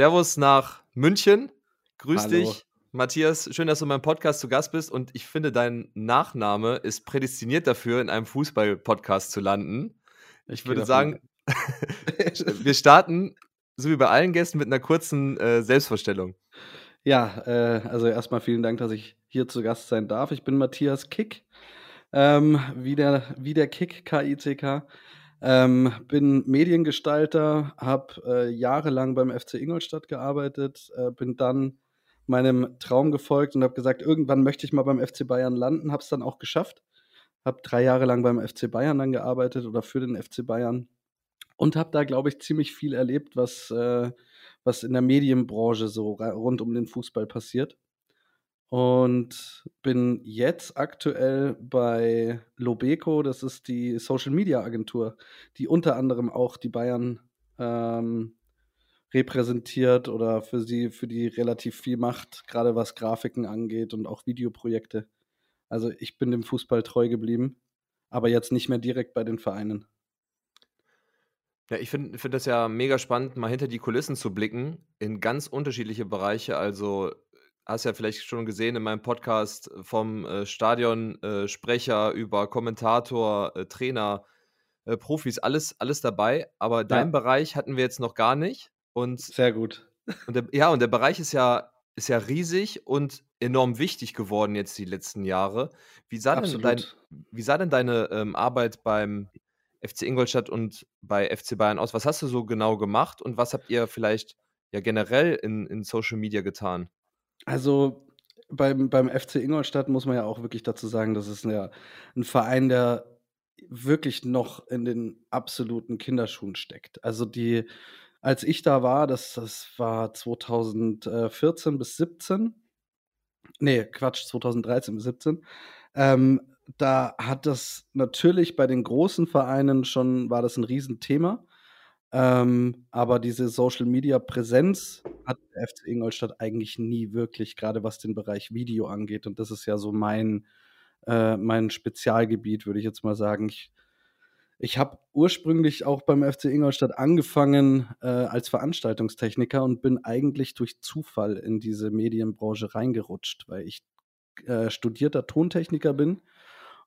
Servus nach München. Grüß Hallo. dich, Matthias. Schön, dass du in meinem Podcast zu Gast bist. Und ich finde, dein Nachname ist prädestiniert dafür, in einem Fußball-Podcast zu landen. Ich Ich würde sagen, wir starten, so wie bei allen Gästen, mit einer kurzen äh, Selbstvorstellung. Ja, äh, also erstmal vielen Dank, dass ich hier zu Gast sein darf. Ich bin Matthias Kick, ähm, wie, der, wie der Kick, K-I-C-K. Ähm, bin Mediengestalter, habe äh, jahrelang beim FC Ingolstadt gearbeitet, äh, bin dann meinem Traum gefolgt und habe gesagt, irgendwann möchte ich mal beim FC Bayern landen, habe es dann auch geschafft. Habe drei Jahre lang beim FC Bayern dann gearbeitet oder für den FC Bayern und habe da, glaube ich, ziemlich viel erlebt, was, äh, was in der Medienbranche so rund um den Fußball passiert. Und bin jetzt aktuell bei Lobeco, das ist die Social Media Agentur, die unter anderem auch die Bayern ähm, repräsentiert oder für sie, für die relativ viel macht, gerade was Grafiken angeht und auch Videoprojekte. Also ich bin dem Fußball treu geblieben, aber jetzt nicht mehr direkt bei den Vereinen. Ja, ich finde find das ja mega spannend, mal hinter die Kulissen zu blicken, in ganz unterschiedliche Bereiche. Also hast ja vielleicht schon gesehen in meinem Podcast vom äh, Stadionsprecher äh, Sprecher über Kommentator, äh, Trainer, äh, Profis, alles, alles dabei. Aber deinen Ja, Bereich hatten wir jetzt noch gar nicht. Und, sehr gut. und der, ja, und der Bereich ist ja, ist ja riesig und enorm wichtig geworden jetzt die letzten Jahre. Wie sah denn dein, wie sah denn deine ähm, Arbeit beim FC Ingolstadt und bei FC Bayern aus? Was hast du so genau gemacht und was habt ihr vielleicht ja generell in, in Social Media getan? Also beim, beim FC Ingolstadt muss man ja auch wirklich dazu sagen, das ist ja ein Verein, der wirklich noch in den absoluten Kinderschuhen steckt. Also die, als ich da war, das, das war 2014 bis 17, nee, Quatsch, 2013 bis 17, ähm, da hat das natürlich bei den großen Vereinen schon, war das ein Riesenthema. Ähm, aber diese Social Media Präsenz hat der FC Ingolstadt eigentlich nie wirklich, gerade was den Bereich Video angeht. Und das ist ja so mein, äh, mein Spezialgebiet, würde ich jetzt mal sagen. Ich, ich habe ursprünglich auch beim FC Ingolstadt angefangen äh, als Veranstaltungstechniker und bin eigentlich durch Zufall in diese Medienbranche reingerutscht, weil ich äh, studierter Tontechniker bin.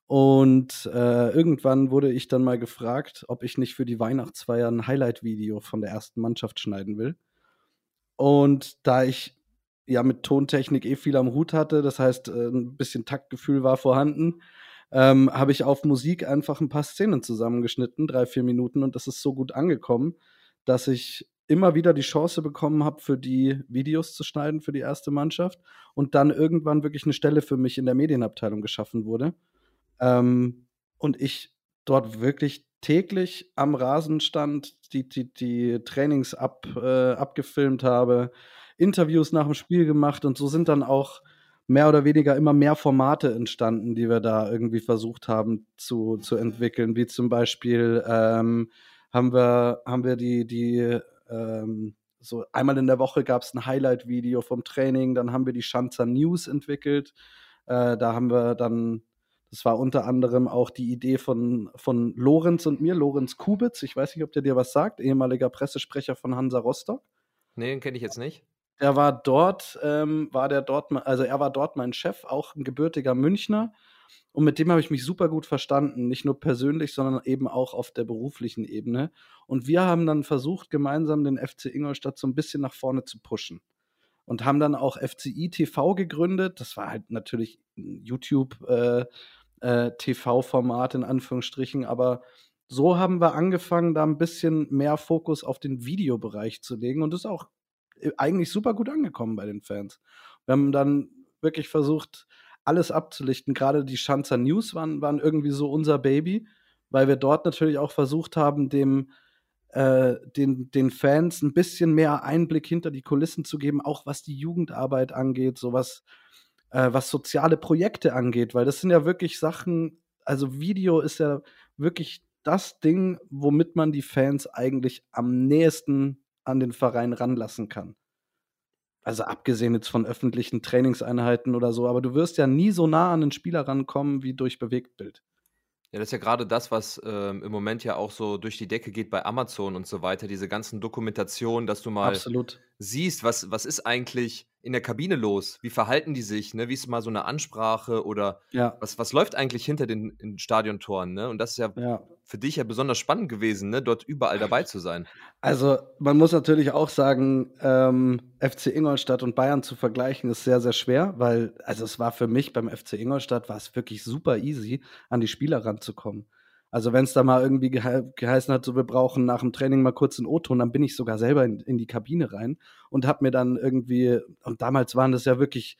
Und äh, irgendwann wurde ich dann mal gefragt, ob ich nicht für die Weihnachtsfeier ein Highlight-Video von der ersten Mannschaft schneiden will. Und da ich ja mit Tontechnik eh viel am Hut hatte, das heißt, äh, ein bisschen Taktgefühl war vorhanden, ähm, habe ich auf Musik einfach ein paar Szenen zusammengeschnitten, drei, vier Minuten, und das ist so gut angekommen, dass ich immer wieder die Chance bekommen habe, für die Videos zu schneiden für die erste Mannschaft und dann irgendwann wirklich eine Stelle für mich in der Medienabteilung geschaffen wurde. Ähm, und ich dort wirklich täglich am Rasen stand, die, die, die Trainings ab, äh, abgefilmt habe, Interviews nach dem Spiel gemacht und so sind dann auch mehr oder weniger immer mehr Formate entstanden, die wir da irgendwie versucht haben zu, zu entwickeln. Wie zum Beispiel ähm, haben wir, haben wir die, die ähm, so einmal in der Woche gab es ein Highlight-Video vom Training, dann haben wir die Schanzer News entwickelt. Äh, da haben wir dann das war unter anderem auch die Idee von, von Lorenz und mir, Lorenz Kubitz. Ich weiß nicht, ob der dir was sagt, ehemaliger Pressesprecher von Hansa Rostock. Nee, den kenne ich jetzt nicht. Der war dort, ähm, war der dort, also er war dort mein Chef, auch ein gebürtiger Münchner. Und mit dem habe ich mich super gut verstanden, nicht nur persönlich, sondern eben auch auf der beruflichen Ebene. Und wir haben dann versucht, gemeinsam den FC Ingolstadt so ein bisschen nach vorne zu pushen. Und haben dann auch FCI TV gegründet. Das war halt natürlich YouTube, äh, äh, TV-Format in Anführungsstrichen, aber so haben wir angefangen, da ein bisschen mehr Fokus auf den Videobereich zu legen und ist auch äh, eigentlich super gut angekommen bei den Fans. Wir haben dann wirklich versucht, alles abzulichten. Gerade die Schanzer News waren, waren irgendwie so unser Baby, weil wir dort natürlich auch versucht haben, dem äh, den, den Fans ein bisschen mehr Einblick hinter die Kulissen zu geben, auch was die Jugendarbeit angeht, sowas äh, was soziale Projekte angeht, weil das sind ja wirklich Sachen, also Video ist ja wirklich das Ding, womit man die Fans eigentlich am nächsten an den Verein ranlassen kann. Also abgesehen jetzt von öffentlichen Trainingseinheiten oder so, aber du wirst ja nie so nah an den Spieler rankommen wie durch Bewegtbild. Ja, das ist ja gerade das, was ähm, im Moment ja auch so durch die Decke geht bei Amazon und so weiter. Diese ganzen Dokumentationen, dass du mal Absolut. Siehst, was, was ist eigentlich in der Kabine los? Wie verhalten die sich? Ne? Wie ist mal so eine Ansprache oder Ja. was, was läuft eigentlich hinter den, den Stadiontoren? Ne? Und das ist ja, Ja. für dich ja besonders spannend gewesen, ne? dort überall dabei zu sein. Also, man muss natürlich auch sagen, ähm, FC Ingolstadt und Bayern zu vergleichen, ist sehr, sehr schwer, weil, also es war für mich beim FC Ingolstadt, war es wirklich super easy, an die Spieler ranzukommen. Also wenn es da mal irgendwie gehe geheißen hat, so wir brauchen nach dem Training mal kurz einen O-Ton, dann bin ich sogar selber in, in die Kabine rein und habe mir dann irgendwie, und damals waren das ja wirklich,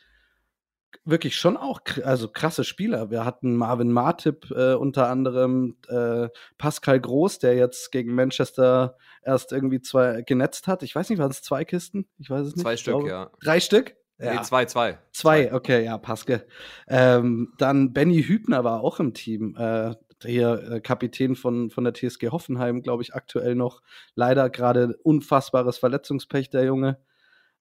wirklich schon auch also krasse Spieler. Wir hatten Marvin Martip äh, unter anderem, äh, Pascal Groß, der jetzt gegen Manchester erst irgendwie zwei genetzt hat. Ich weiß nicht, waren es zwei Kisten? Ich weiß es nicht. Zwei Stück, glaube, ja. Drei Stück? Ja. Nee, zwei, zwei. Zwei, okay, ja, Paske. Ähm, dann Benny Hübner war auch im Team. Äh, hier äh, Kapitän von, von der TSG Hoffenheim, glaube ich, aktuell noch. Leider gerade unfassbares Verletzungspech, der Junge.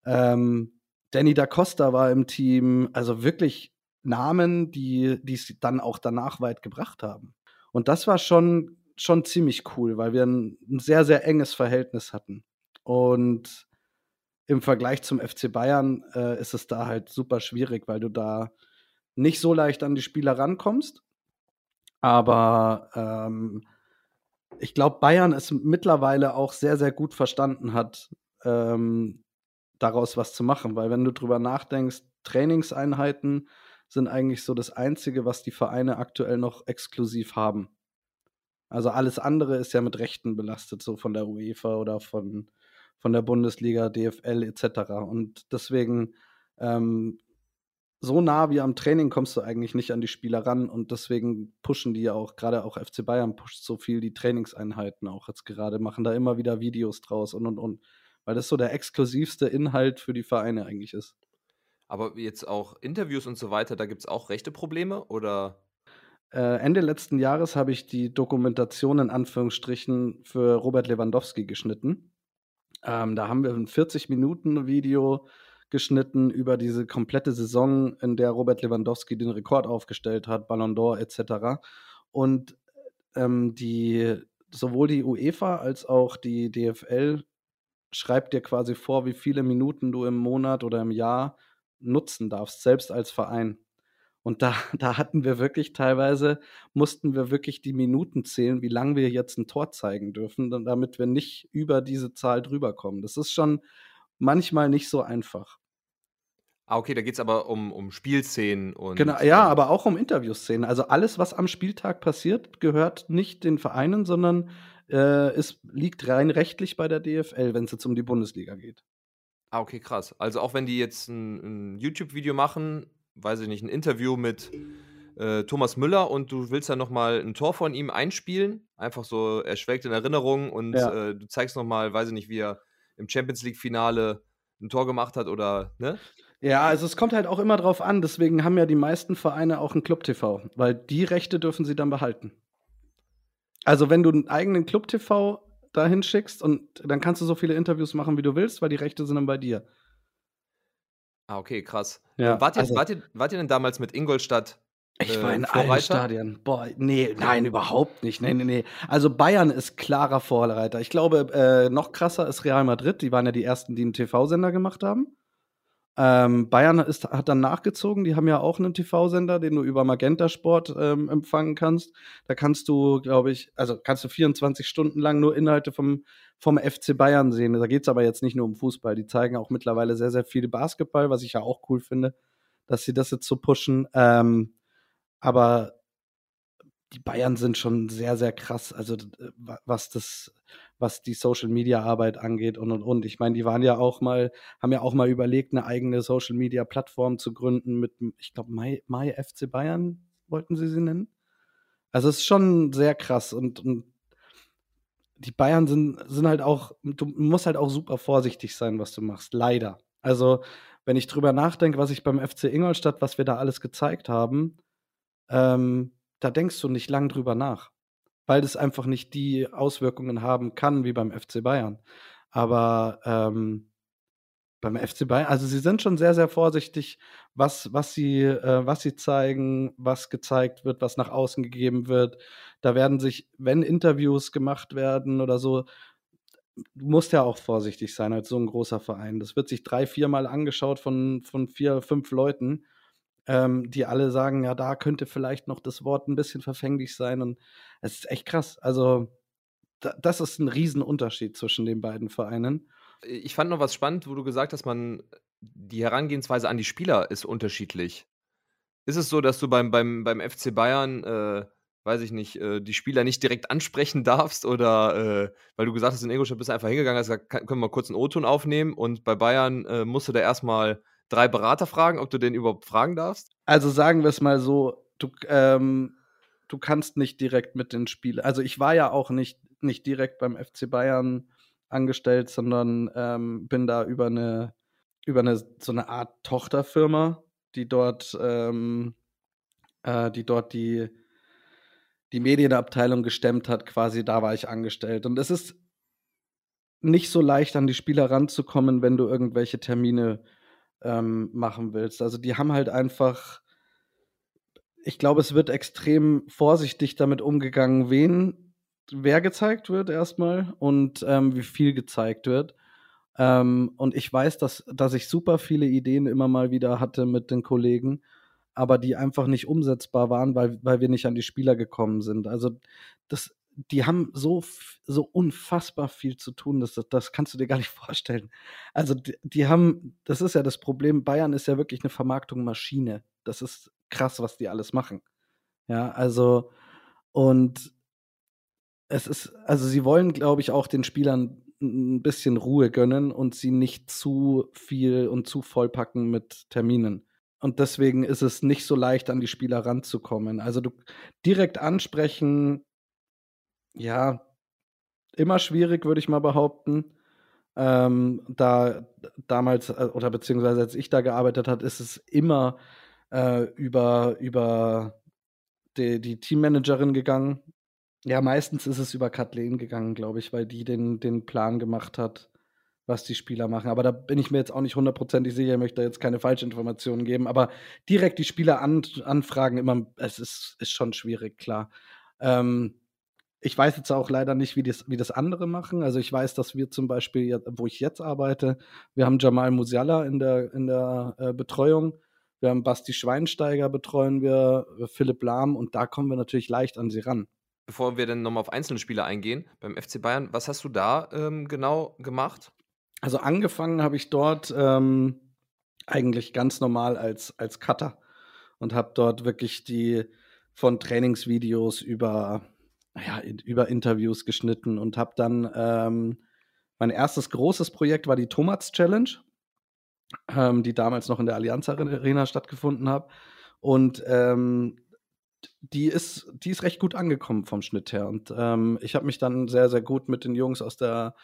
Ähm, Danny da Costa war im Team. Also wirklich Namen, die es dann auch danach weit gebracht haben. Und das war schon, schon ziemlich cool, weil wir ein, ein sehr, sehr enges Verhältnis hatten. Und im Vergleich zum FC Bayern äh, ist es da halt super schwierig, weil du da nicht so leicht an die Spieler rankommst. Aber ähm, ich glaube, Bayern es mittlerweile auch sehr, sehr gut verstanden hat, ähm, daraus was zu machen. Weil wenn du drüber nachdenkst, Trainingseinheiten sind eigentlich so das Einzige, was die Vereine aktuell noch exklusiv haben. Also alles andere ist ja mit Rechten belastet, so von der UEFA oder von, von der Bundesliga, DFL etc. Und deswegen ähm, so nah wie am Training kommst du eigentlich nicht an die Spieler ran und deswegen pushen die auch, gerade auch FC Bayern pusht so viel die Trainingseinheiten auch jetzt gerade, machen da immer wieder Videos draus und und und, weil das so der exklusivste Inhalt für die Vereine eigentlich ist. Aber jetzt auch Interviews und so weiter, da gibt es auch rechte Probleme oder? Äh, Ende letzten Jahres habe ich die Dokumentation in Anführungsstrichen für Robert Lewandowski geschnitten. Ähm, da haben wir ein 40-Minuten-Video geschnitten über diese komplette Saison, in der Robert Lewandowski den Rekord aufgestellt hat, Ballon d'Or etc. Und ähm, die, sowohl die UEFA als auch die DFL schreibt dir quasi vor, wie viele Minuten du im Monat oder im Jahr nutzen darfst, selbst als Verein. Und da, da hatten wir wirklich teilweise, mussten wir wirklich die Minuten zählen, wie lange wir jetzt ein Tor zeigen dürfen, damit wir nicht über diese Zahl drüber kommen. Das ist schon manchmal nicht so einfach. Ah, okay, da geht es aber um, um Spielszenen und. Genau, ja, aber auch um Interviewszenen. Also alles, was am Spieltag passiert, gehört nicht den Vereinen, sondern äh, es liegt rein rechtlich bei der DFL, wenn es jetzt um die Bundesliga geht. Ah, okay, krass. Also auch wenn die jetzt ein, ein YouTube-Video machen, weiß ich nicht, ein Interview mit äh, Thomas Müller und du willst dann nochmal ein Tor von ihm einspielen, einfach so, er schwelgt in Erinnerung und Ja. äh, du zeigst nochmal, weiß ich nicht, wie er im Champions League-Finale ein Tor gemacht hat oder, ne? Ja, also es kommt halt auch immer drauf an, deswegen haben ja die meisten Vereine auch ein Club-TV, weil die Rechte dürfen sie dann behalten. Also wenn du einen eigenen Club-TV dahin schickst und dann kannst du so viele Interviews machen, wie du willst, weil die Rechte sind dann bei dir. Ah, okay, krass. Ja, wart, ihr, also- wart, ihr, wart ihr denn damals mit Ingolstadt? Ich äh, war in allen Vorreiter? Stadien. Boah, nee, nein, überhaupt nicht. Nee, nee, nee. Also Bayern ist klarer Vorreiter. Ich glaube, äh, noch krasser ist Real Madrid. Die waren ja die ersten, die einen TV-Sender gemacht haben. Ähm, Bayern ist, hat dann nachgezogen. Die haben ja auch einen TV-Sender, den du über Magenta Sport ähm, empfangen kannst. Da kannst du, glaube ich, also kannst du 24 Stunden lang nur Inhalte vom, vom FC Bayern sehen. Da geht es aber jetzt nicht nur um Fußball. Die zeigen auch mittlerweile sehr, sehr viel Basketball, was ich ja auch cool finde, dass sie das jetzt so pushen. Ähm, aber die Bayern sind schon sehr, sehr krass, also äh, wa- was das, was die Social Media Arbeit angeht und und und. Ich meine, die waren ja auch mal, haben ja auch mal überlegt, eine eigene Social Media Plattform zu gründen mit, ich glaube, My, My FC Bayern wollten sie sie nennen. Also es ist schon sehr krass und, und die Bayern sind, sind halt auch, du musst halt auch super vorsichtig sein, was du machst, leider. Also, wenn ich drüber nachdenke, was ich beim FC Ingolstadt, was wir da alles gezeigt haben, ähm, da denkst du nicht lang drüber nach, weil das einfach nicht die Auswirkungen haben kann wie beim FC Bayern. Aber ähm, beim FC Bayern, also sie sind schon sehr, sehr vorsichtig, was, was, sie, äh, was sie zeigen, was gezeigt wird, was nach außen gegeben wird. Da werden sich, wenn Interviews gemacht werden oder so, du musst ja auch vorsichtig sein als so ein großer Verein. Das wird sich drei, viermal angeschaut von, von vier, fünf Leuten, ähm, die alle sagen, ja, da könnte vielleicht noch das Wort ein bisschen verfänglich sein. Und es ist echt krass. Also, da, das ist ein Riesenunterschied zwischen den beiden Vereinen. Ich fand noch was spannend, wo du gesagt hast, man, die Herangehensweise an die Spieler ist unterschiedlich. Ist es so, dass du beim, beim, beim FC Bayern äh, weiß ich nicht, äh, die Spieler nicht direkt ansprechen darfst oder äh, weil du gesagt hast, in Ingolstadt bist du einfach hingegangen, hast gesagt, können wir mal kurz einen O-Ton aufnehmen und bei Bayern äh, musst du da erstmal drei Berater fragen, ob du den überhaupt fragen darfst? Also sagen wir es mal so, du, ähm, du kannst nicht direkt mit den Spielern, also ich war ja auch nicht, nicht direkt beim FC Bayern angestellt, sondern ähm, bin da über eine, über eine, so eine Art Tochterfirma, die dort, ähm, äh, die dort die die Medienabteilung gestemmt hat, quasi da war ich angestellt. Und es ist nicht so leicht, an die Spieler ranzukommen, wenn du irgendwelche Termine ähm, machen willst. Also die haben halt einfach, ich glaube, es wird extrem vorsichtig damit umgegangen, wen, wer gezeigt wird erstmal und ähm, wie viel gezeigt wird. Ähm, und ich weiß, dass, dass ich super viele Ideen immer mal wieder hatte mit den Kollegen aber die einfach nicht umsetzbar waren, weil, weil wir nicht an die Spieler gekommen sind. Also das, die haben so, so unfassbar viel zu tun, das, das kannst du dir gar nicht vorstellen. Also die, die haben, das ist ja das Problem, Bayern ist ja wirklich eine Vermarktungsmaschine. Das ist krass, was die alles machen. Ja, also und es ist, also sie wollen, glaube ich, auch den Spielern ein bisschen Ruhe gönnen und sie nicht zu viel und zu vollpacken mit Terminen. Und deswegen ist es nicht so leicht, an die Spieler ranzukommen. Also du direkt ansprechen, ja, immer schwierig, würde ich mal behaupten. Ähm, da damals äh, oder beziehungsweise als ich da gearbeitet habe, ist es immer äh, über, über die, die Teammanagerin gegangen. Ja, meistens ist es über Kathleen gegangen, glaube ich, weil die den, den Plan gemacht hat was die Spieler machen. Aber da bin ich mir jetzt auch nicht hundertprozentig sicher, ich möchte jetzt keine Falschinformationen geben. Aber direkt die Spieler an, anfragen, immer, es ist, ist schon schwierig, klar. Ähm, ich weiß jetzt auch leider nicht, wie das, wie das andere machen. Also ich weiß, dass wir zum Beispiel, wo ich jetzt arbeite, wir haben Jamal Musiala in der, in der äh, Betreuung. Wir haben Basti Schweinsteiger betreuen wir, Philipp Lahm und da kommen wir natürlich leicht an sie ran. Bevor wir dann nochmal auf einzelne Spieler eingehen, beim FC Bayern, was hast du da ähm, genau gemacht? Also angefangen habe ich dort ähm, eigentlich ganz normal als, als Cutter und habe dort wirklich die von Trainingsvideos über, ja, über Interviews geschnitten und habe dann ähm, mein erstes großes Projekt war die Tomats Challenge, ähm, die damals noch in der Allianz Arena stattgefunden hat. Und ähm, die ist, die ist recht gut angekommen vom Schnitt her. Und ähm, ich habe mich dann sehr, sehr gut mit den Jungs aus der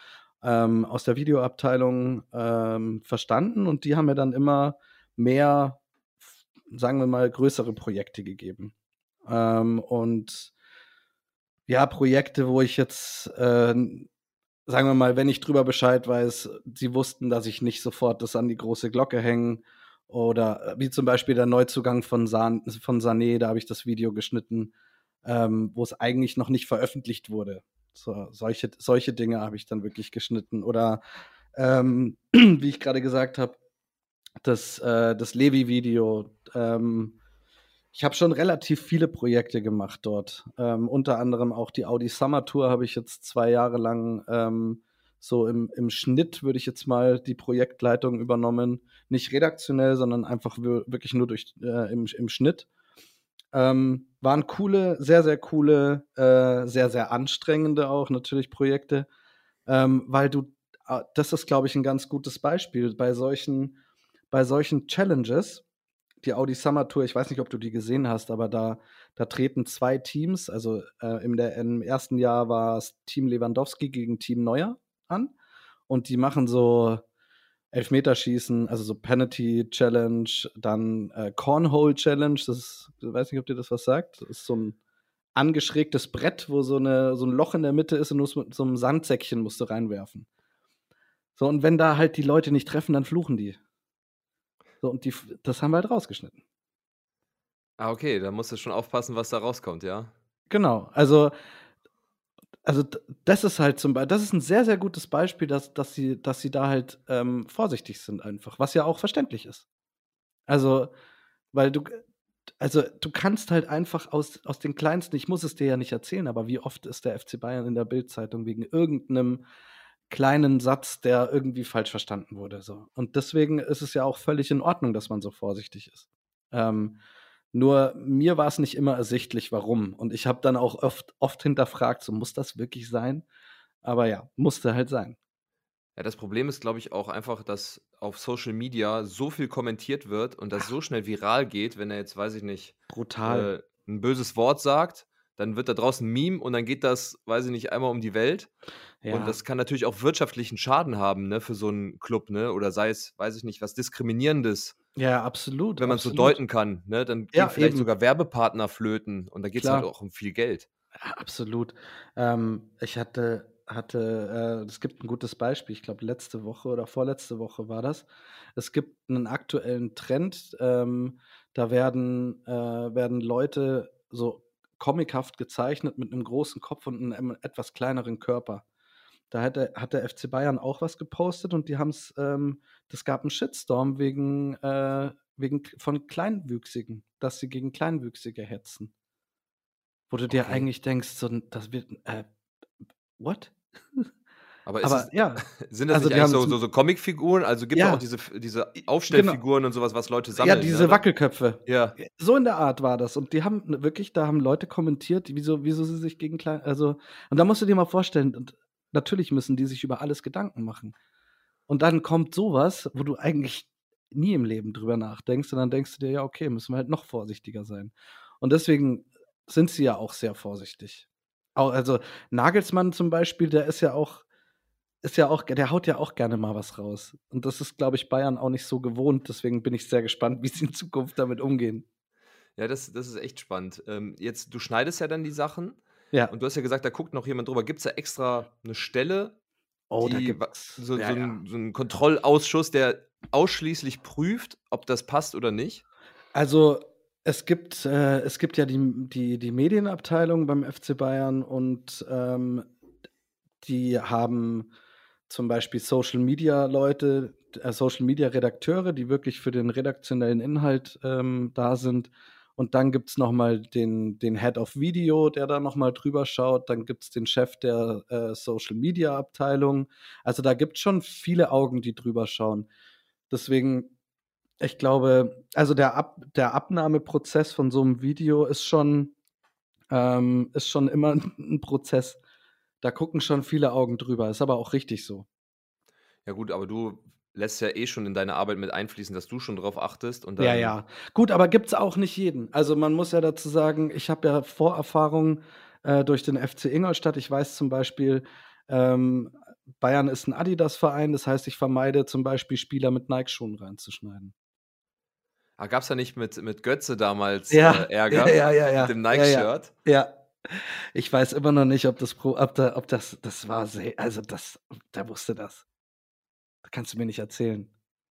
ähm, aus der Videoabteilung ähm, verstanden und die haben mir dann immer mehr, sagen wir mal, größere Projekte gegeben. Und ja, Projekte, wo ich jetzt, äh, sagen wir mal, wenn ich drüber Bescheid weiß, sie wussten, dass ich nicht sofort das an die große Glocke hänge. Oder äh, wie zum Beispiel der Neuzugang von, San von Sané, da habe ich das Video geschnitten, ähm, wo es eigentlich noch nicht veröffentlicht wurde. So, solche, solche Dinge habe ich dann wirklich geschnitten. Oder ähm, wie ich gerade gesagt habe, das, äh, das Levi-Video. Ähm, ich habe schon relativ viele Projekte gemacht dort. Ähm, unter anderem auch die Audi Summer Tour habe ich jetzt zwei Jahre lang ähm, so im, im Schnitt, würde ich jetzt mal die Projektleitung übernommen. Nicht redaktionell, sondern einfach wirklich nur durch, äh, im, im Schnitt. Ähm, waren coole, sehr, sehr coole, äh, sehr, sehr anstrengende auch natürlich Projekte, ähm, weil du, äh, das ist, glaube ich, ein ganz gutes Beispiel bei solchen, bei solchen Challenges. Die Audi Summer Tour, ich weiß nicht, ob du die gesehen hast, aber da, da treten zwei Teams. Also äh, im, der, im ersten Jahr war es Team Lewandowski gegen Team Neuer an. Und die machen so Elfmeterschießen, also so Penalty Challenge, dann äh, Cornhole Challenge, das ist, ich weiß nicht, ob dir das was sagt. Das ist so ein angeschrägtes Brett, wo so, eine, so ein Loch in der Mitte ist und nur mit so einem Sandsäckchen musst du reinwerfen. So, und wenn da halt die Leute nicht treffen, dann fluchen die. So, und die, das haben wir halt rausgeschnitten. Ah, okay, da musst du schon aufpassen, was da rauskommt, ja? Genau, also also das ist halt zum Beispiel, das ist ein sehr, sehr gutes Beispiel, dass, dass, sie, dass sie da halt ähm, vorsichtig sind einfach, was ja auch verständlich ist. Also, weil du, also du kannst halt einfach aus, aus den kleinsten, ich muss es dir ja nicht erzählen, aber wie oft ist der FC Bayern in der Bildzeitung wegen irgendeinem kleinen Satz, der irgendwie falsch verstanden wurde. So. Und deswegen ist es ja auch völlig in Ordnung, dass man so vorsichtig ist. Ähm, nur mir war es nicht immer ersichtlich, warum. Und ich habe dann auch oft, oft hinterfragt, so muss das wirklich sein? Aber ja, musste halt sein. Ja, das Problem ist, glaube ich, auch einfach, dass auf Social Media so viel kommentiert wird und das so schnell viral geht, wenn er jetzt, weiß ich nicht, Brutal. äh, ein böses Wort sagt, dann wird da draußen ein Meme und dann geht das, weiß ich nicht, einmal um die Welt. Und Ja. das kann natürlich auch wirtschaftlichen Schaden haben, ne, für so einen Club, ne? Oder sei es, weiß ich nicht, was Diskriminierendes, Ja, absolut. wenn man es so deuten kann, ne? Dann Ja, gehen vielleicht eben. sogar Werbepartner flöten und da geht es halt auch um viel Geld. Ja, absolut. Ähm, ich hatte, hatte, äh, es gibt ein gutes Beispiel, ich glaube letzte Woche oder vorletzte Woche war das. Es gibt einen aktuellen Trend, ähm, da werden, äh, werden Leute so comichaft gezeichnet mit einem großen Kopf und einem etwas kleineren Körper. Da hat der, hat der FC Bayern auch was gepostet und die haben es, ähm, das gab einen Shitstorm wegen, äh, wegen von Kleinwüchsigen, dass sie gegen Kleinwüchsige hetzen. Wo du dir Okay. eigentlich denkst, so, das wird, äh, what? Aber Aber es, ja, sind das also nicht eigentlich so, so, so Comicfiguren? Also gibt es Ja. auch diese, diese Aufstellfiguren und sowas, was Leute ja, sammeln? diese ne? Wackelköpfe. Ja. So in der Art war das. Und die haben wirklich, da haben Leute kommentiert, wieso, wieso sie sich gegen klein, also, und da musst du dir mal vorstellen, und natürlich müssen die sich über alles Gedanken machen. Und dann kommt sowas, wo du eigentlich nie im Leben drüber nachdenkst, und dann denkst du dir, ja, okay, müssen wir halt noch vorsichtiger sein. Und deswegen sind sie ja auch sehr vorsichtig. Also Nagelsmann zum Beispiel, der ist ja auch, ist ja auch, der haut ja auch gerne mal was raus. Und das ist, glaube ich, Bayern auch nicht so gewohnt. Deswegen bin ich sehr gespannt, wie sie in Zukunft damit umgehen. Ja, das, das ist echt spannend. Ähm, jetzt, du schneidest ja dann die Sachen Ja. und du hast ja gesagt, da guckt noch jemand drüber. Gibt es da extra eine Stelle, Oh, da die, so, ja, so, ja. ein, so ein Kontrollausschuss, der ausschließlich prüft, ob das passt oder nicht? Also es gibt, äh, es gibt ja die, die, die Medienabteilung beim FC Bayern und ähm, die haben zum Beispiel Social Media Leute, äh, Social Media Redakteure, die wirklich für den redaktionellen Inhalt ähm, da sind. Und dann gibt es nochmal den, den Head of Video, der da nochmal drüber schaut. Dann gibt es den Chef der äh, Social Media Abteilung. Also da gibt es schon viele Augen, die drüber schauen. Deswegen, ich glaube, also der, Ab der Abnahmeprozess von so einem Video ist schon, ähm, ist schon immer ein Prozess. Da gucken schon viele Augen drüber. Ist aber auch richtig so. Ja, gut, aber du lässt ja eh schon in deine Arbeit mit einfließen, dass du schon drauf achtest und Ja, ja. Gut, aber gibt es auch nicht jeden. Also man muss ja dazu sagen, ich habe ja Vorerfahrungen äh, durch den FC Ingolstadt. Ich weiß zum Beispiel, ähm, Bayern ist ein Adidas-Verein, das heißt, ich vermeide zum Beispiel Spieler mit Nike-Schuhen reinzuschneiden. Ah, gab es da nicht mit, mit Götze damals Ja, äh, Ärger? ja, ja, ja. Mit dem Ja, ja. Nike-Shirt? Ja. Ich weiß immer noch nicht, ob das Pro, ob, da, ob das, das war sehr, also das, der wusste das. Da kannst du mir nicht erzählen.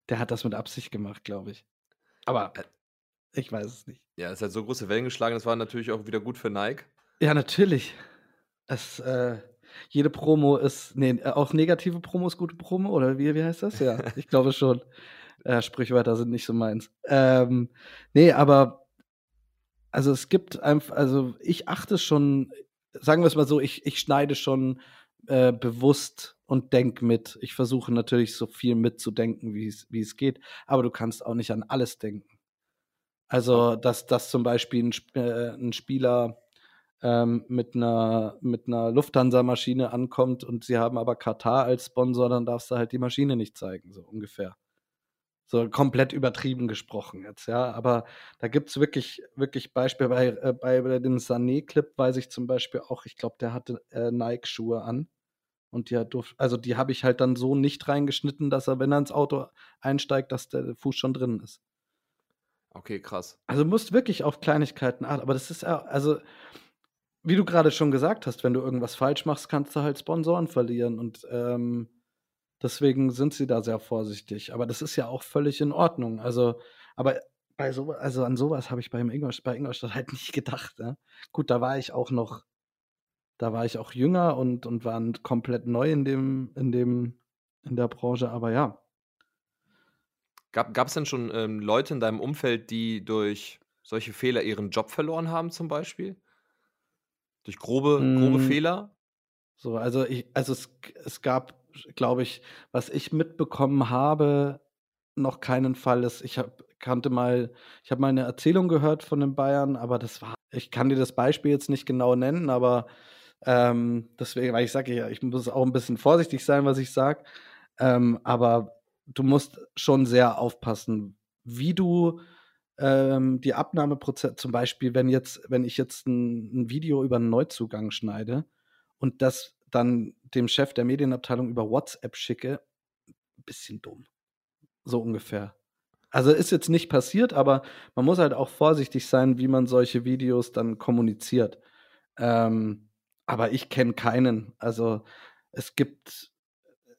Der hat das mit Absicht gemacht, glaube ich. Aber Äh. ich weiß es nicht. Ja, es hat so große Wellen geschlagen, das war natürlich auch wieder gut für Nike. Ja, natürlich. Es, äh, jede Promo ist, nee, auch negative Promo ist gute Promo, oder wie, wie heißt das? Ja, ich glaube schon. Äh, Sprichwörter sind nicht so meins. Ähm, nee, aber also es gibt einfach, also ich achte schon, sagen wir es mal so, ich, ich schneide schon äh, bewusst und denk mit. Ich versuche natürlich so viel mitzudenken, wie es geht, aber du kannst auch nicht an alles denken. Also, dass, dass zum Beispiel ein, äh, ein Spieler ähm, mit einer, mit einer Lufthansa-Maschine ankommt und sie haben aber Katar als Sponsor, dann darfst du halt die Maschine nicht zeigen, so ungefähr. So komplett übertrieben gesprochen jetzt, ja. Aber da gibt es wirklich, wirklich Beispiele. Bei, äh, bei, dem Sané-Clip weiß ich zum Beispiel auch, ich glaube, der hatte äh, Nike-Schuhe an. Und die hat durf, also die habe ich halt dann so nicht reingeschnitten, dass er, wenn er ins Auto einsteigt, dass der Fuß schon drin ist. Okay, krass. Also du musst wirklich auf Kleinigkeiten achten. Aber das ist ja, also, wie du gerade schon gesagt hast, wenn du irgendwas falsch machst, kannst du halt Sponsoren verlieren. Und ähm, deswegen sind sie da sehr vorsichtig. Aber das ist ja auch völlig in Ordnung. Also, aber bei so, also an sowas habe ich beim Ingolstadt, bei Ingolstadt halt nicht gedacht. Ne? Gut, da war ich auch noch Da war ich auch jünger und, und war komplett neu in dem, in dem, in der Branche, aber ja. Gab es denn schon ähm, Leute in deinem Umfeld, die durch solche Fehler ihren Job verloren haben, zum Beispiel? Durch grobe, grobe Mm, Fehler? So, also ich, also es, es gab, glaube ich, was ich mitbekommen habe, noch keinen Fall ist, ich hab, kannte mal, ich habe mal eine Erzählung gehört von den Bayern, aber das war, ich kann dir das Beispiel jetzt nicht genau nennen, aber ähm, deswegen, weil ich sage ja, ich muss auch ein bisschen vorsichtig sein, was ich sage, ähm, aber du musst schon sehr aufpassen, wie du ähm, die Abnahmeprozess, zum Beispiel, wenn jetzt, wenn ich jetzt ein, ein Video über einen Neuzugang schneide und das dann dem Chef der Medienabteilung über WhatsApp schicke, ein bisschen dumm. So ungefähr. Also ist jetzt nicht passiert, aber man muss halt auch vorsichtig sein, wie man solche Videos dann kommuniziert. Ähm, aber ich kenne keinen. Also es gibt,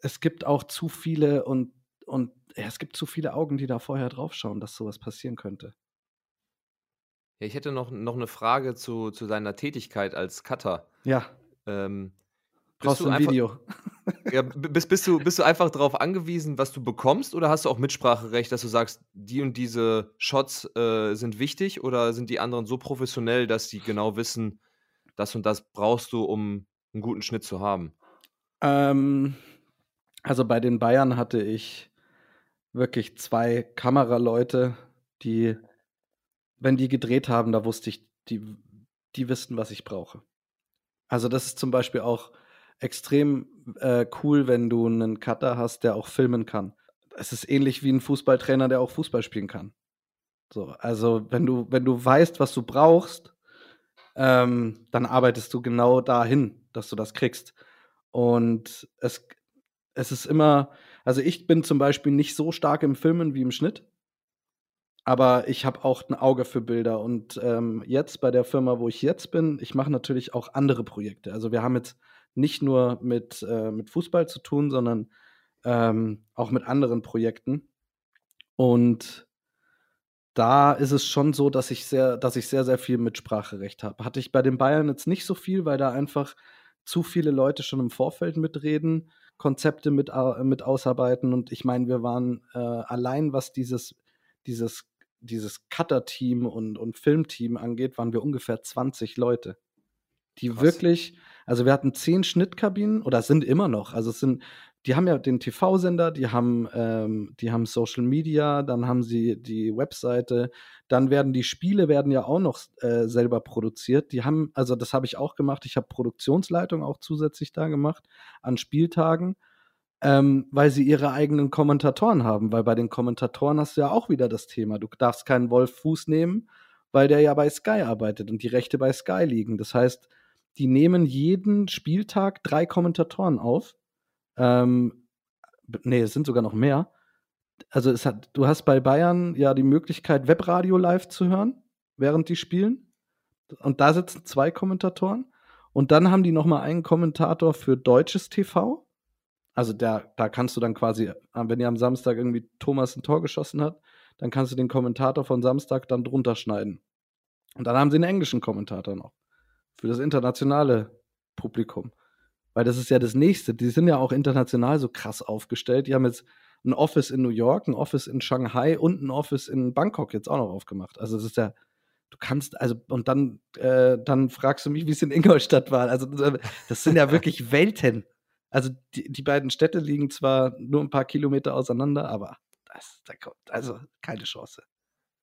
es gibt auch zu viele und, und ja, es gibt zu viele Augen, die da vorher draufschauen, dass sowas passieren könnte. Ja, ich hätte noch, noch eine Frage zu, zu deiner Tätigkeit als Cutter. Ja, Ähm, brauchst du ein einfach, Video. ja, bist, bist, du, bist du einfach darauf angewiesen, was du bekommst, oder hast du auch Mitspracherecht, dass du sagst, die und diese Shots äh, sind wichtig, oder sind die anderen so professionell, dass sie genau wissen, das und das brauchst du, um einen guten Schnitt zu haben? Ähm, also bei den Bayern hatte ich wirklich zwei Kameraleute, die, wenn die gedreht haben, da wusste ich, die, die wissen, was ich brauche. Also das ist zum Beispiel auch extrem äh, cool, wenn du einen Cutter hast, der auch filmen kann. Es ist ähnlich wie ein Fußballtrainer, der auch Fußball spielen kann. So, also wenn du, wenn du weißt, was du brauchst, ähm, dann arbeitest du genau dahin, dass du das kriegst. Und es, es ist immer, also ich bin zum Beispiel nicht so stark im Filmen wie im Schnitt, aber ich habe auch ein Auge für Bilder. Und ähm, jetzt bei der Firma, wo ich jetzt bin, ich mache natürlich auch andere Projekte. Also wir haben jetzt nicht nur mit, äh, mit Fußball zu tun, sondern ähm, auch mit anderen Projekten. Und da ist es schon so, dass ich sehr, dass ich sehr, sehr viel Mitspracherecht habe. Hatte ich bei den Bayern jetzt nicht so viel, weil da einfach zu viele Leute schon im Vorfeld mitreden, Konzepte mit, au- mit ausarbeiten. Und ich meine, wir waren äh, allein, was dieses, dieses, dieses Cutter-Team und, und Filmteam angeht, waren wir ungefähr 20 Leute die Krass. wirklich, also wir hatten zehn Schnittkabinen oder sind immer noch. Also es sind, die haben ja den TV-Sender, die haben, ähm, die haben Social Media, dann haben sie die Webseite, dann werden die Spiele werden ja auch noch äh, selber produziert. Die haben, also das habe ich auch gemacht. Ich habe Produktionsleitung auch zusätzlich da gemacht an Spieltagen. Ähm, weil sie ihre eigenen Kommentatoren haben, weil bei den Kommentatoren hast du ja auch wieder das Thema. Du darfst keinen Wolf Fuß nehmen, weil der ja bei Sky arbeitet und die Rechte bei Sky liegen. Das heißt, die nehmen jeden Spieltag drei Kommentatoren auf. Ähm, nee, es sind sogar noch mehr. Also es hat, du hast bei Bayern ja die Möglichkeit, Webradio live zu hören, während die spielen. Und da sitzen zwei Kommentatoren. Und dann haben die noch mal einen Kommentator für deutsches TV. Also der, da kannst du dann quasi, äh, wenn ihr am Samstag irgendwie Thomas ein Tor geschossen hat, dann kannst du den Kommentator von Samstag dann drunter schneiden. Und dann haben sie einen englischen Kommentator noch für das internationale Publikum. Weil das ist ja das nächste. Die sind ja auch international so krass aufgestellt. Die haben jetzt ein Office in New York, ein Office in Shanghai und ein Office in Bangkok jetzt auch noch aufgemacht. Also das ist ja, du kannst, also, und dann, äh, dann fragst du mich, wie es in Ingolstadt war. Also das sind ja wirklich Welten. Also die, die beiden Städte liegen zwar nur ein paar Kilometer auseinander, aber das, da kommt, also keine Chance.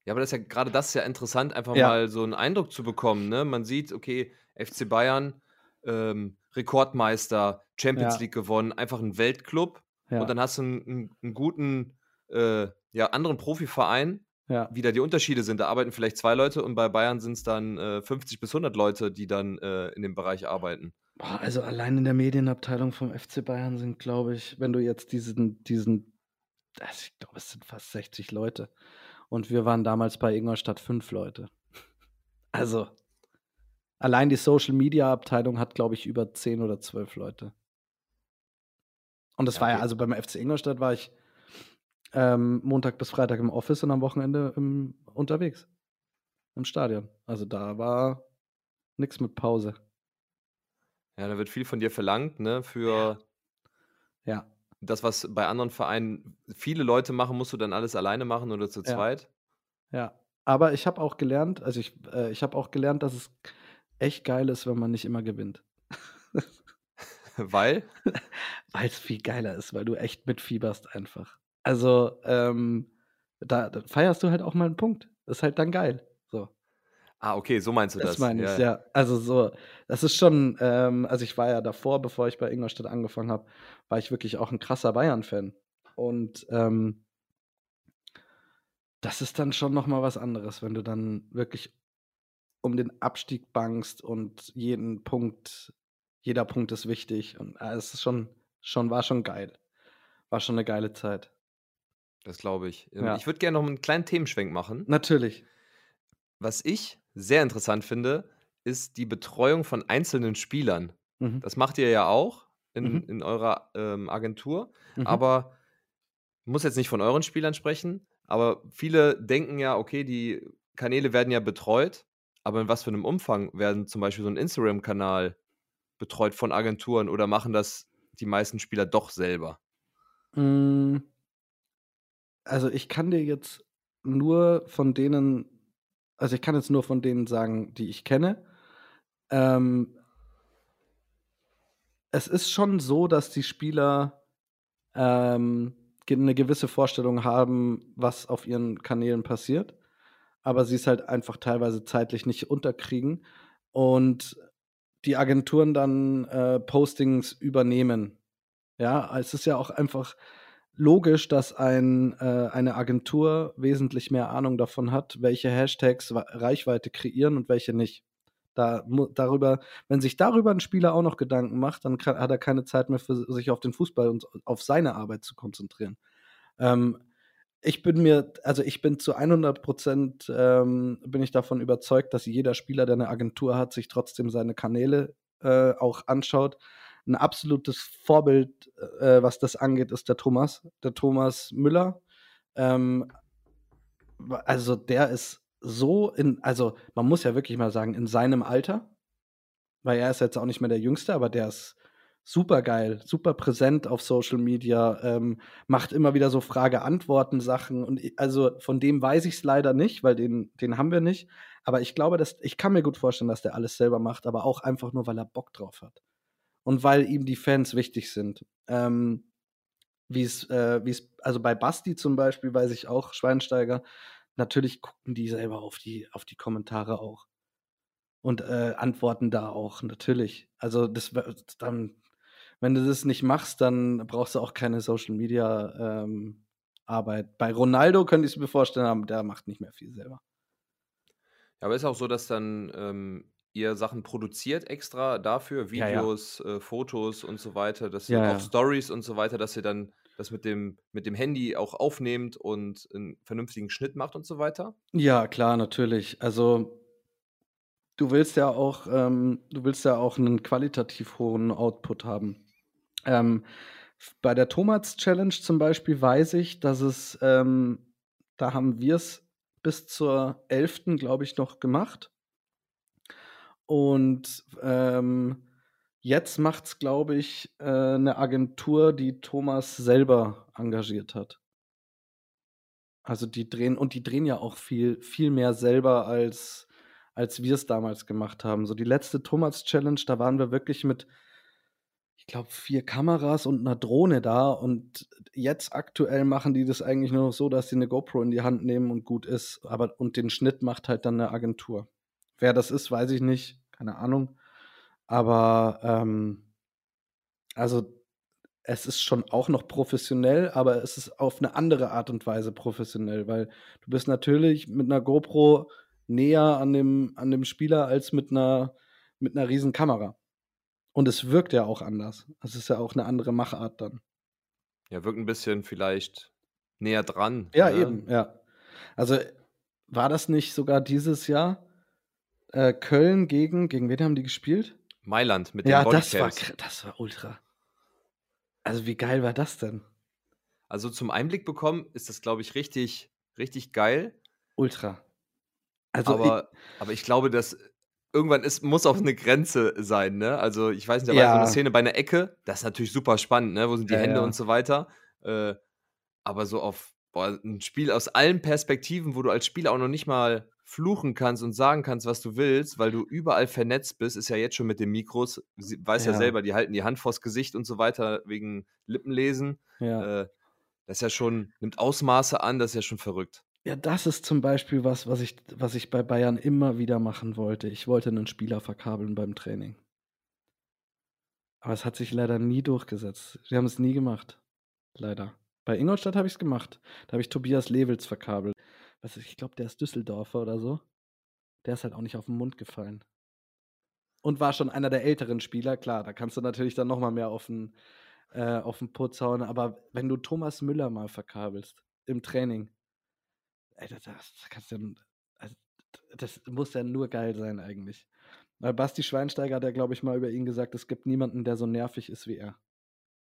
Ja, aber das ist ja gerade das ist ja interessant, einfach Ja. mal so einen Eindruck zu bekommen. Ne? Man sieht, okay, FC Bayern, ähm, Rekordmeister, Champions Ja. League gewonnen, einfach ein Weltclub. Ja. Und dann hast du einen, einen, einen guten, äh, ja, anderen Profiverein, ja. wie da die Unterschiede sind. Da arbeiten vielleicht zwei Leute und bei Bayern sind es dann äh, 50 bis 100 Leute, die dann äh, in dem Bereich arbeiten. Boah, also allein in der Medienabteilung vom FC Bayern sind, glaube ich, wenn du jetzt diesen, diesen, also ich glaube, es sind fast 60 Leute. Und wir waren damals bei Ingolstadt fünf Leute. Also, allein die Social Media Abteilung hat, glaube ich, über 10 oder 12 Leute. Und das Ja, war ja, also beim FC Ingolstadt war ich ähm, Montag bis Freitag im Office und am Wochenende im, unterwegs. Im Stadion. Also da war nichts mit Pause. Ja, da wird viel von dir verlangt, ne, für Ja. das, was bei anderen Vereinen viele Leute machen, musst du dann alles alleine machen oder zu Ja. zweit? Ja. Aber ich habe auch gelernt also, ich äh, ich habe auch gelernt, dass es echt geil ist, wenn man nicht immer gewinnt. Weil? Weil's viel geiler ist, weil du echt mitfieberst einfach. Also, ähm, da da feierst du halt auch mal 'n Punkt. Ist halt dann geil, so. Ah, okay, so meinst du Das das. meine ich, Ja. ja. Also, so das ist schon ähm, also, ich war ja davor, bevor ich bei Ingolstadt angefangen habe, war ich wirklich auch 'n krasser Bayern-Fan. Und, ähm das ist dann schon noch mal was anderes, wenn du dann wirklich um den Abstieg bangst und jeden Punkt jeder Punkt ist wichtig und, ah, es ist schon schon war schon geil. War schon 'ne geile Zeit. Das glaube ich. Ähm, Ja. ich würde gerne noch 'n kleinen Themenschwenk machen. Natürlich. Was ich sehr interessant finde, ist die Betreuung von einzelnen Spielern. Mhm. Das macht ihr ja auch in Mhm. in eurer, ähm, Agentur, Mhm. aber muss jetzt nicht von euren Spielern sprechen, aber viele denken ja, okay, die Kanäle werden ja betreut, aber in was für 'nem Umfang werden zum Beispiel so 'n Instagram-Kanal betreut von Agenturen oder machen das die meisten Spieler doch selber? Hm. Also, ich kann dir jetzt nur von denen also, ich kann jetzt nur von denen sagen, die ich kenne. Ähm es ist schon so, dass die Spieler, ähm, ge 'ne gewisse Vorstellung haben, was auf ihren Kanälen passiert, aber sie's halt einfach teilweise zeitlich nicht unterkriegen und die Agenturen dann, äh, Postings übernehmen. Ja, es ist ja auch einfach logisch, dass ein äh, eine Agentur wesentlich mehr Ahnung davon hat, welche Hashtags Reichweite kreieren und welche nicht. Da darüber wenn sich darüber 'n Spieler auch noch Gedanken macht, dann ka hat er keine Zeit mehr für sich auf den Fußball und auf seine Arbeit zu konzentrieren. Ähm, ich bin mir also, ich bin zu 100 %, ähm bin ich davon überzeugt, dass jeder Spieler, der 'ne Agentur hat, sich trotzdem seine Kanäle, äh, auch anschaut. 'N absolutes Vorbild, äh, was das angeht, ist der Thomas der Thomas Müller. Ähm, also, der ist so in also, man muss ja wirklich mal sagen, in seinem Alter, weil er ist jetzt auch nicht mehr der Jüngste, aber der ist supergeil, super präsent auf Social Media, ähm, macht immer wieder so Frage-Antworten-Sachen und also, von dem weiß ich's leider nicht, weil den den haben wir nicht. Aber ich glaube, dass ich kann mir gut vorstellen, dass der alles selber macht, aber auch einfach nur, weil er Bock drauf hat und weil ihm die Fans wichtig sind. Ähm, wie's äh, wie's also, bei Basti zum Beispiel weiß ich auch, Schweinsteiger, natürlich gucken die selber auf die auf die Kommentare auch und, äh, antworten da auch, natürlich. Also, das dann wenn du das nicht machst, dann brauchst du auch keine Social Media, ähm, Arbeit. Bei Ronaldo könnte ich's mir vorstellen, aber der macht nicht mehr viel selber. Ja, aber ist auch so, dass dann, ähm, ihr Sachen produziert extra dafür, Ja, ja. Videos, äh, Fotos und so weiter, dass Ja, ihr auch ja. Stories und so weiter, dass ihr dann das mit dem mit dem Handy auch aufnehmt und 'n vernünftigen Schnitt macht und so weiter? Ja, klar, natürlich. Also du willst ja auch ähm, du willst ja auch 'nen qualitativ hohen Output haben. Ähm, bei der Thomas-Challenge zum Beispiel weiß ich, dass es ähm, da haben wir's bis zur 11., glaube ich, noch gemacht. Und, ähm, jetzt macht's, glaube ich, äh, 'ne Agentur, die Thomas selber engagiert hat. Also, die drehen und die drehen ja auch viel viel mehr selber, als als wir's damals gemacht haben. So die letzte Thomas-Challenge, da waren wir wirklich mit ich glaube, 4 Kameras und 'ner Drohne da und jetzt aktuell machen die das eigentlich nur noch so, dass sie 'ne GoPro in die Hand nehmen und gut ist. Aber und den Schnitt macht halt dann 'ne Agentur. Wer das ist, weiß ich nicht, keine Ahnung. Aber, ähm also, es ist schon auch noch professionell, aber es ist auf 'ne andere Art und Weise professionell, weil du bist natürlich mit 'ner GoPro näher an dem an dem Spieler als mit 'ner mit 'ner Riesenkamera. Und es wirkt ja auch anders. Es ist ja auch 'ne andere Machart dann. Ja, wirkt 'n bisschen vielleicht näher dran, Ja, ne? eben, ja. Also, war das nicht sogar dieses Jahr, äh, Köln gegen gegen wen haben die gespielt? Mailand mit den Ja, das war das war ultra. Also, wie geil war das denn? Also, zum Einblick bekommen ist das, glaube ich, richtig richtig geil. Ultra. Also, Aber aber ich glaube, das irgendwann ist, muss auch eine Grenze sein, ne? Also, ich weiß nicht, da war so eine Szene bei einer Ecke, das ist natürlich super spannend, ne? Wo sind die Ja, Hände ja. und so weiter. Äh, aber so auf boah, 'n Spiel aus allen Perspektiven, wo du als Spieler auch noch nicht mal fluchen kannst und sagen kannst, was du willst, weil du überall vernetzt bist, ist ja jetzt schon mit den Mikros, weiß ja Ja. selber, die halten die Hand vors Gesicht und so weiter wegen Lippenlesen. Ja. Äh, das ist ja schon nimmt Ausmaße an, das ist ja schon verrückt. Ja, das ist zum Beispiel was, was ich was ich bei Bayern immer wieder machen wollte. Ich wollte 'nen Spieler verkabeln beim Training. Aber es hat sich leider nie durchgesetzt. Wir haben es nie gemacht, leider. Bei Ingolstadt habe ich's gemacht. Da habe ich Tobias Lewels verkabelt. Was ich glaube, der ist Düsseldorfer oder so. Der ist halt auch nicht auf 'n Mund gefallen. Und war schon einer der älteren Spieler. Klar, da kannst du natürlich dann noch mal mehr auf 'n äh, auf 'n Putz hauen. Aber wenn du Thomas Müller mal verkabelst im Training da das kannst du ja also, das muss ja nur geil sein eigentlich. Weil Basti Schweinsteiger hat ja, glaube ich, mal über ihn gesagt: „Es gibt niemanden, der so nervig ist wie er.“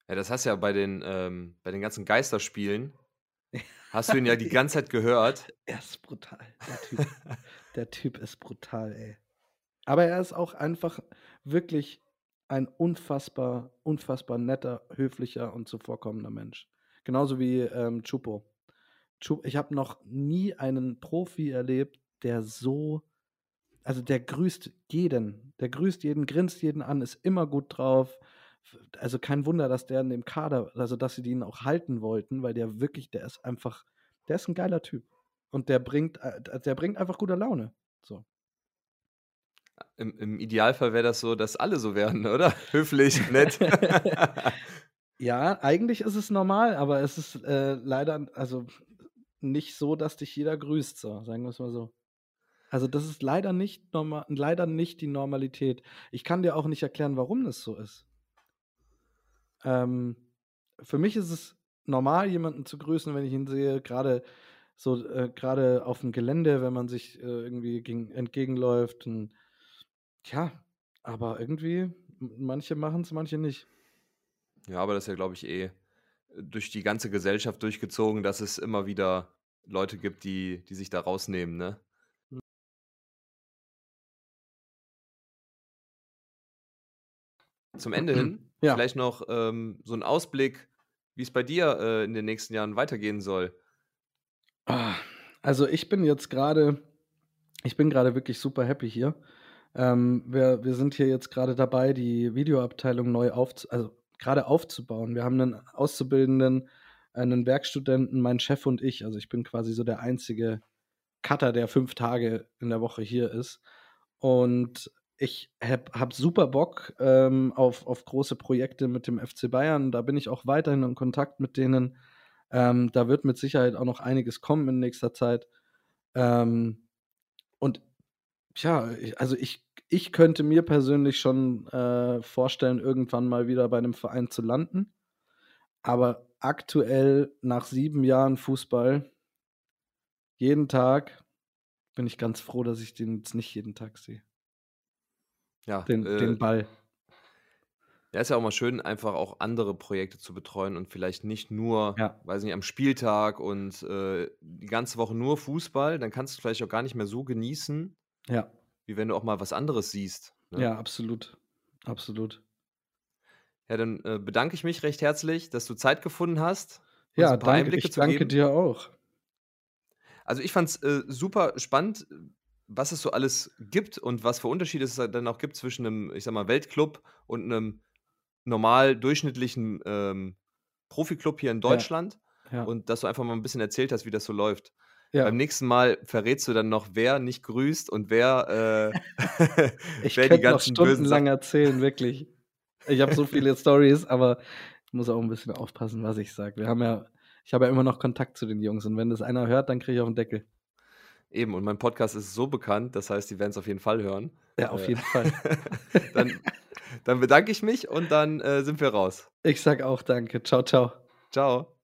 Ja, das hast du ja bei den ähm, bei den ganzen Geisterspielen hast du ihn ja die ganze Zeit gehört. Er ist brutal, der Typ. Der Typ ist brutal, ey. Aber er ist auch einfach wirklich ein unfassbar unfassbar netter, höflicher und zuvorkommender Mensch. Genauso wie, ähm, Chupo. Ich habe noch nie einen Profi erlebt, der so also, der grüßt jeden. Der grüßt jeden, grinst jeden an, ist immer gut drauf. Also, kein Wunder, dass der in dem Kader also, dass sie den auch halten wollten, weil der wirklich der ist einfach der ist 'n geiler Typ. Und der bringt äh, der bringt einfach gute Laune, so. Im im Idealfall wäre das so, dass alle so wären, oder? Höflich, nett. Ja, eigentlich ist es normal, aber es ist, äh, leider also, nicht so, dass dich jeder grüßt, so, sagen wir's mal so. Also, das ist leider nicht leider nicht die Normalität. Ich kann dir auch nicht erklären, warum das so ist. Ähm, für mich ist es normal, jemanden zu grüßen, wenn ich ihn sehe, grade so, äh grade aufm Gelände, wenn man sich, äh, irgendwie gegen entgegenläuft und ja, aber irgendwie manche machen's, manche nicht. Ja, aber das ist ja, glaube ich, eh durch die ganze Gesellschaft durchgezogen, dass es immer wieder Leute gibt, die die sich da rausnehmen, ne? Hm. Zum Ende hin Ja. vielleicht noch, ähm, so 'n Ausblick, wie's bei dir, äh, in den nächsten Jahren weitergehen soll. Ah, also, ich bin jetzt grade ich bin grade wirklich super happy hier. Ähm, wir wir sind hier jetzt grade dabei, die Videoabteilung neu aufzu also, grade aufzubauen. Wir haben 'nen Auszubildenden, äh, 'nen Werkstudenten, mein Chef und ich. Also, ich bin quasi so der einzige Cutter, der 5 Tage in der Woche hier ist. Und ich habe habe super Bock, ähm, auf auf große Projekte mit dem FC Bayern. Da bin ich auch weiterhin in Kontakt mit denen. Ähm, da wird mit Sicherheit auch noch einiges kommen in nächster Zeit. Ähm, und tja, i also, ich ich könnte mir persönlich schon, äh, vorstellen, irgendwann mal wieder bei 'nem Verein zu landen. Aber aktuell nach 7 Jahren Fußball jeden Tag bin ich ganz froh, dass ich den jetzt nicht jeden Tag sehe. Ja, Den äh den Ball. Ja, ist ja auch mal schön, einfach auch andere Projekte zu betreuen und vielleicht nicht nur, Ja. weiß nicht, am Spieltag und, äh, die ganze Woche nur Fußball, dann kannst du's vielleicht auch gar nicht mehr so genießen Ja. Wie wenn du auch mal was anderes siehst, ne? Ja, absolut. Absolut. Ja, dann, äh, bedanke ich mich recht herzlich, dass du Zeit gefunden hast, Ja, danke. Einblicke Ich danke geben. dir auch. Also, ich fand's, äh, super spannend, was es so alles gibt und was für Unterschiede es dann auch gibt zwischen 'nem, ich sage mal, Weltclub und 'nem normal durchschnittlichen, ähm, Profiklub hier in Ja. Deutschland Ja. und dass du einfach mal 'n bisschen erzählt hast, wie das so läuft. Ja. Beim nächsten Mal verrätst du dann noch, wer nicht grüßt und wer, äh Ich wer die noch ganzen bösen stundenlang erzählen, wirklich. Ich habe so viele Storys, aber ich muss auch 'n bisschen aufpassen, was ich sage. Wir haben ja ich habe ja immer noch Kontakt zu den Jungs und wenn das einer hört, dann kriege ich auf 'n Deckel. Eben, und mein Podcast ist so bekannt, das heißt, die werden's auf jeden Fall hören. Ja, auf Äh, jeden Fall. dann dann bedanke ich mich und dann, äh, sind wir raus. Ich sage auch danke. Tschau, tschau. Tschau.